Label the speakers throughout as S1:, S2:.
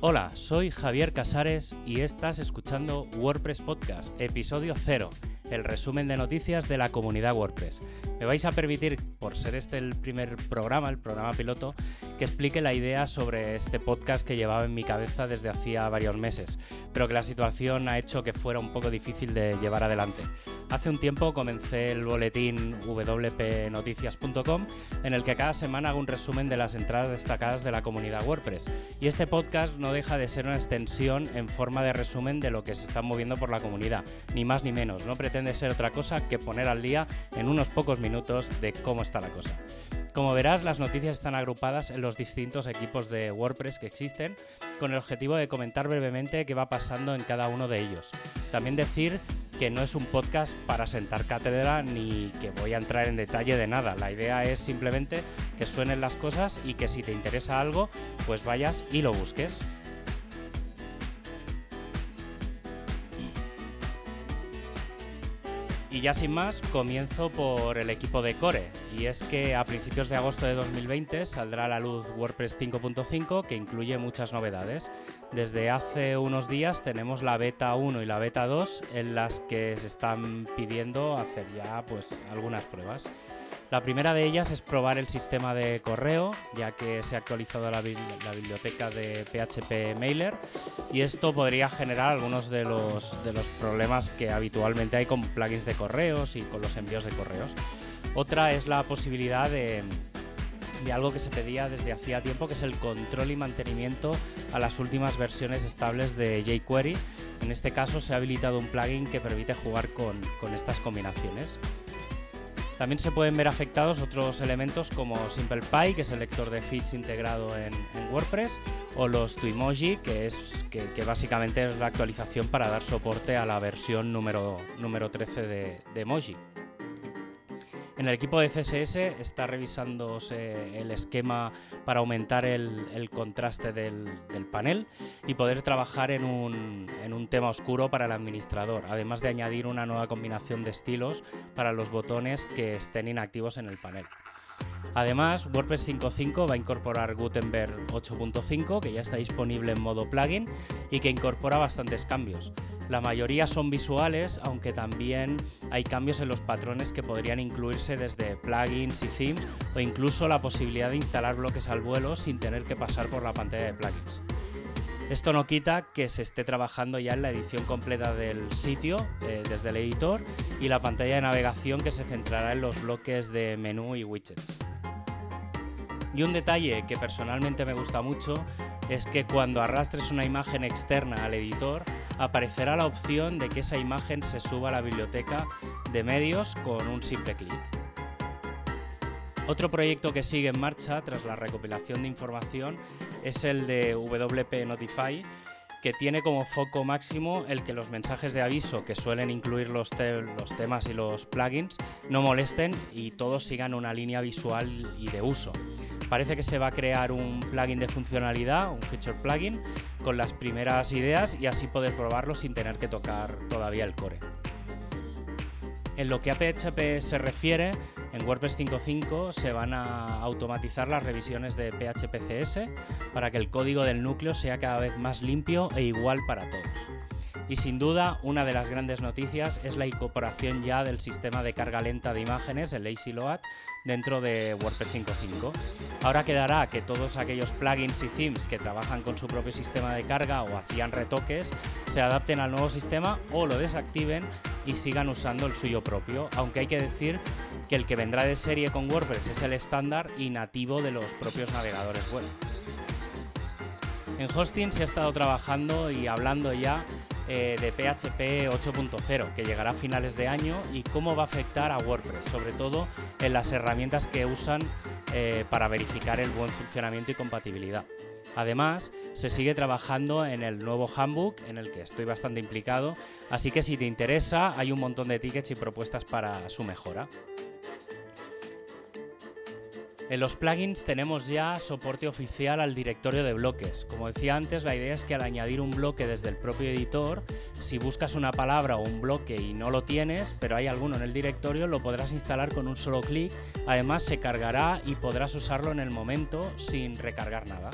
S1: Hola, soy Javier Casares y estás escuchando WordPress Podcast, episodio 0, el resumen de noticias de la comunidad WordPress. Me vais a permitir, por ser este el primer programa, el programa piloto, que explique la idea sobre este podcast que llevaba en mi cabeza desde hacía varios meses, pero que la situación ha hecho que fuera un poco difícil de llevar adelante. Hace un tiempo comencé el boletín wpnoticias.com en el que cada semana hago un resumen de las entradas destacadas de la comunidad WordPress y este podcast no deja de ser una extensión en forma de resumen de lo que se está moviendo por la comunidad, ni más ni menos, no pretende ser otra cosa que poner al día en unos pocos minutos de cómo está la cosa. Como verás, las noticias están agrupadas en los distintos equipos de WordPress que existen, con el objetivo de comentar brevemente qué va pasando en cada uno de ellos. También decir que no es un podcast para sentar cátedra ni que voy a entrar en detalle de nada. La idea es simplemente que suenen las cosas y que si te interesa algo, pues vayas y lo busques. Y ya sin más, comienzo por el equipo de Core. Y es que a principios de agosto de 2020 saldrá a la luz WordPress 5.5 que incluye muchas novedades. Desde hace unos días tenemos la beta 1 y la beta 2 en las que se están pidiendo hacer ya pues algunas pruebas. La primera de ellas es probar el sistema de correo, ya que se ha actualizado la, biblioteca de PHP Mailer y esto podría generar algunos de los, de los problemas que habitualmente hay con plugins de correos y con los envíos de correos. Otra es la posibilidad de, de algo que se pedía desde hacía tiempo, que es el control y mantenimiento a las últimas versiones estables de jQuery. En este caso se ha habilitado un plugin que permite jugar con, con estas combinaciones. También se pueden ver afectados otros elementos como SimplePy, que es el lector de feeds integrado en, WordPress, o los Twimoji, que, es, que, básicamente es la actualización para dar soporte a la versión número, número 13 de, de Emoji. En el equipo de CSS está revisándose el esquema para aumentar el, contraste del, panel y poder trabajar en un, en un tema oscuro para el administrador, además de añadir una nueva combinación de estilos para los botones que estén inactivos en el panel. Además, WordPress 5.5 va a incorporar Gutenberg 8.5, que ya está disponible en modo plugin y que incorpora bastantes cambios. La mayoría son visuales, aunque también hay cambios en los patrones que podrían incluirse desde plugins y themes o incluso la posibilidad de instalar bloques al vuelo sin tener que pasar por la pantalla de plugins. Esto no quita que se esté trabajando ya en la edición completa del sitio eh, desde el editor y la pantalla de navegación que se centrará en los bloques de menú y widgets. Y un detalle que personalmente me gusta mucho es que cuando arrastres una imagen externa al editor, aparecerá la opción de que esa imagen se suba a la biblioteca de medios con un simple clic. Otro proyecto que sigue en marcha tras la recopilación de información es el de WP Notify, que tiene como foco máximo el que los mensajes de aviso que suelen incluir los, los, temas y los plugins no molesten y todos sigan una línea visual y de uso. Parece que se va a crear un plugin de funcionalidad, un feature plugin, con las primeras ideas y así poder probarlo sin tener que tocar todavía el core. En lo que a PHP se refiere, en WordPress 5.5 se van a automatizar las revisiones de PHP-CS para que el código del núcleo sea cada vez más limpio e igual para todos. Y sin duda, una de las grandes noticias es la incorporación ya del sistema de carga lenta de imágenes, el Lazy Load, dentro de WordPress 5.5. Ahora quedará que todos aquellos plugins y themes que trabajan con su propio sistema de carga o hacían retoques se adapten al nuevo sistema o lo desactiven y sigan usando el suyo propio, aunque hay que decir que el que vendrá de serie con WordPress es el estándar y nativo de los propios navegadores web. En hosting se ha estado trabajando y hablando ya eh, de PHP 8.0 que llegará a finales de año y cómo va a afectar a WordPress, sobre todo en las herramientas que usan eh, para verificar el buen funcionamiento y compatibilidad. Además, se sigue trabajando en el nuevo handbook en el que estoy bastante implicado, así que si te interesa hay un montón de tickets y propuestas para su mejora. En los plugins tenemos ya soporte oficial al directorio de bloques. Como decía antes, la idea es que al añadir un bloque desde el propio editor, si buscas una palabra o un bloque y no lo tienes, pero hay alguno en el directorio, lo podrás instalar con un solo clic. Además, se cargará y podrás usarlo en el momento sin recargar nada.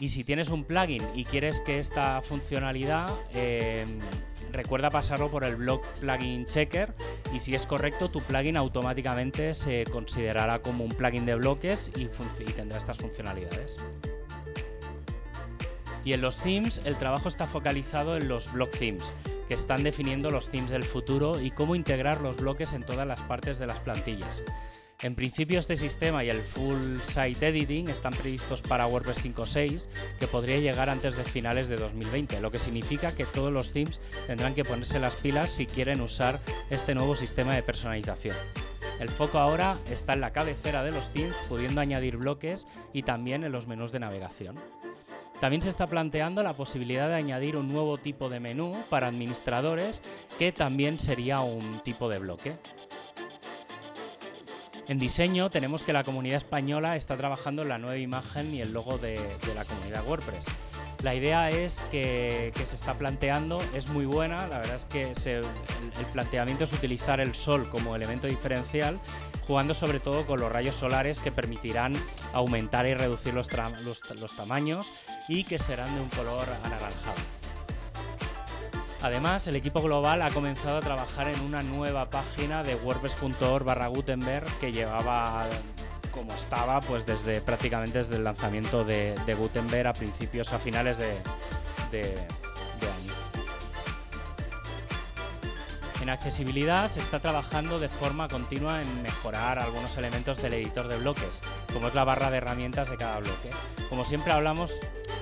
S1: Y si tienes un plugin y quieres que esta funcionalidad, eh, recuerda pasarlo por el blog plugin checker y si es correcto, tu plugin automáticamente se considerará como un plugin de bloques y, y tendrá estas funcionalidades. Y en los themes, el trabajo está focalizado en los block themes, que están definiendo los themes del futuro y cómo integrar los bloques en todas las partes de las plantillas. En principio este sistema y el Full Site Editing están previstos para WordPress 5.6, que podría llegar antes de finales de 2020, lo que significa que todos los themes tendrán que ponerse las pilas si quieren usar este nuevo sistema de personalización. El foco ahora está en la cabecera de los themes, pudiendo añadir bloques y también en los menús de navegación. También se está planteando la posibilidad de añadir un nuevo tipo de menú para administradores que también sería un tipo de bloque. En diseño tenemos que la comunidad española está trabajando en la nueva imagen y el logo de, la comunidad WordPress. La idea es que, se está planteando, es muy buena, la verdad es que el, planteamiento es utilizar el sol como elemento diferencial, jugando sobre todo con los rayos solares que permitirán aumentar y reducir los tamaños y que serán de un color anaranjado. Además, el equipo global ha comenzado a trabajar en una nueva página de wordpress.org barra Gutenberg que llevaba como estaba pues desde prácticamente desde el lanzamiento de, Gutenberg a principios a finales de, año. En accesibilidad se está trabajando de forma continua en mejorar algunos elementos del editor de bloques, como es la barra de herramientas de cada bloque. Como siempre hablamos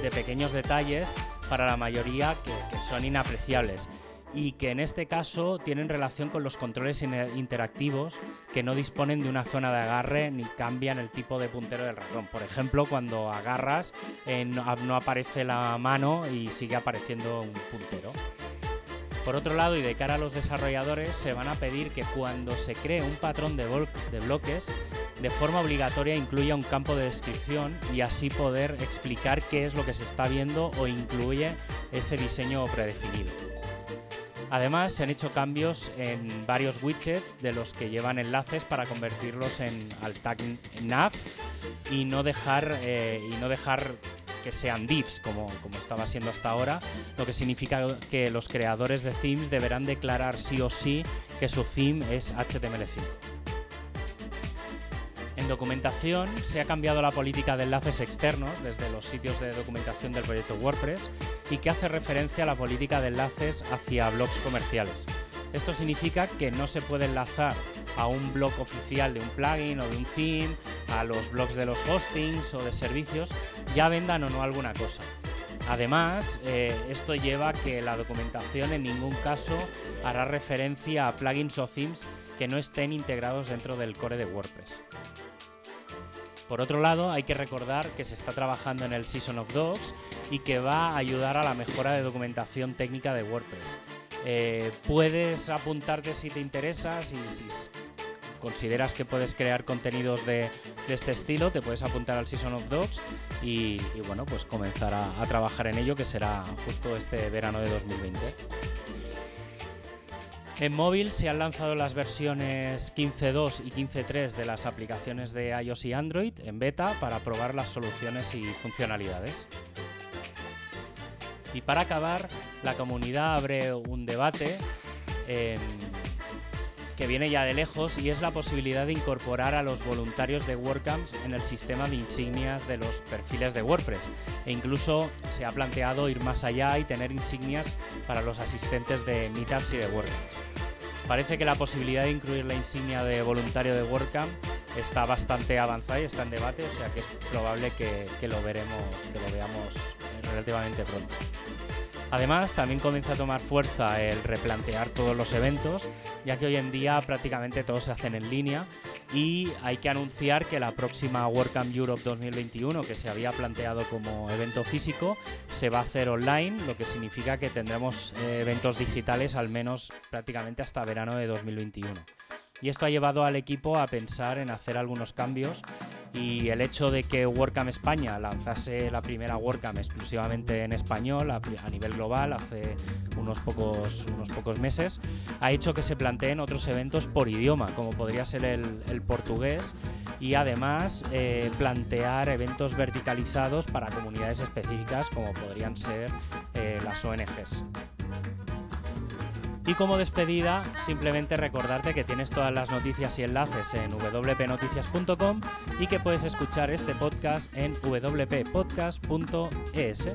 S1: de pequeños detalles para la mayoría que, son inapreciables y que en este caso tienen relación con los controles interactivos que no disponen de una zona de agarre ni cambian el tipo de puntero del ratón. Por ejemplo, cuando agarras eh, no, aparece la mano y sigue apareciendo un puntero. Por otro lado, y de cara a los desarrolladores, se van a pedir que cuando se cree un patrón de, de bloques, de forma obligatoria incluya un campo de descripción y así poder explicar qué es lo que se está viendo o incluye ese diseño predefinido. Además, se han hecho cambios en varios widgets de los que llevan enlaces para convertirlos en al tag nav y no dejar, eh, y no dejar que sean divs como, como estaba siendo hasta ahora, lo que significa que los creadores de themes deberán declarar sí o sí que su theme es HTML5. En documentación se ha cambiado la política de enlaces externos desde los sitios de documentación del proyecto WordPress y que hace referencia a la política de enlaces hacia blogs comerciales. Esto significa que no se puede enlazar a un blog oficial de un plugin o de un theme, a los blogs de los hostings o de servicios, ya vendan o no alguna cosa. Además, eh, esto lleva a que la documentación en ningún caso hará referencia a plugins o themes que no estén integrados dentro del core de WordPress. Por otro lado, hay que recordar que se está trabajando en el Season of Dogs y que va a ayudar a la mejora de documentación técnica de WordPress. Eh, puedes apuntarte si te interesa, si, si, consideras que puedes crear contenidos de, este estilo, te puedes apuntar al Season of Dogs y, bueno, pues comenzar a, trabajar en ello, que será justo este verano de 2020. En móvil se han lanzado las versiones 15.2 y 15.3 de las aplicaciones de iOS y Android en beta para probar las soluciones y funcionalidades. Y para acabar, la comunidad abre un debate que viene ya de lejos y es la posibilidad de incorporar a los voluntarios de WordCamps en el sistema de insignias de los perfiles de WordPress. E incluso se ha planteado ir más allá y tener insignias para los asistentes de Meetups y de WordCamps. Parece que la posibilidad de incluir la insignia de voluntario de WordCamp está bastante avanzada y está en debate, o sea que es probable que, que lo veremos, que lo veamos relativamente pronto. Además, también comienza a tomar fuerza el replantear todos los eventos, ya que hoy en día prácticamente todos se hacen en línea y hay que anunciar que la próxima WordCamp Europe 2021, que se había planteado como evento físico, se va a hacer online, lo que significa que tendremos eh, eventos digitales al menos prácticamente hasta verano de 2021. Y esto ha llevado al equipo a pensar en hacer algunos cambios y el hecho de que WordCamp España lanzase la primera WordCamp exclusivamente en español a, nivel global hace unos pocos, unos pocos meses, ha hecho que se planteen otros eventos por idioma, como podría ser el, portugués, y además eh, plantear eventos verticalizados para comunidades específicas, como podrían ser eh, las ONGs. Y como despedida, simplemente recordarte que tienes todas las noticias y enlaces en wpnoticias.com y que puedes escuchar este podcast en wppodcast.es.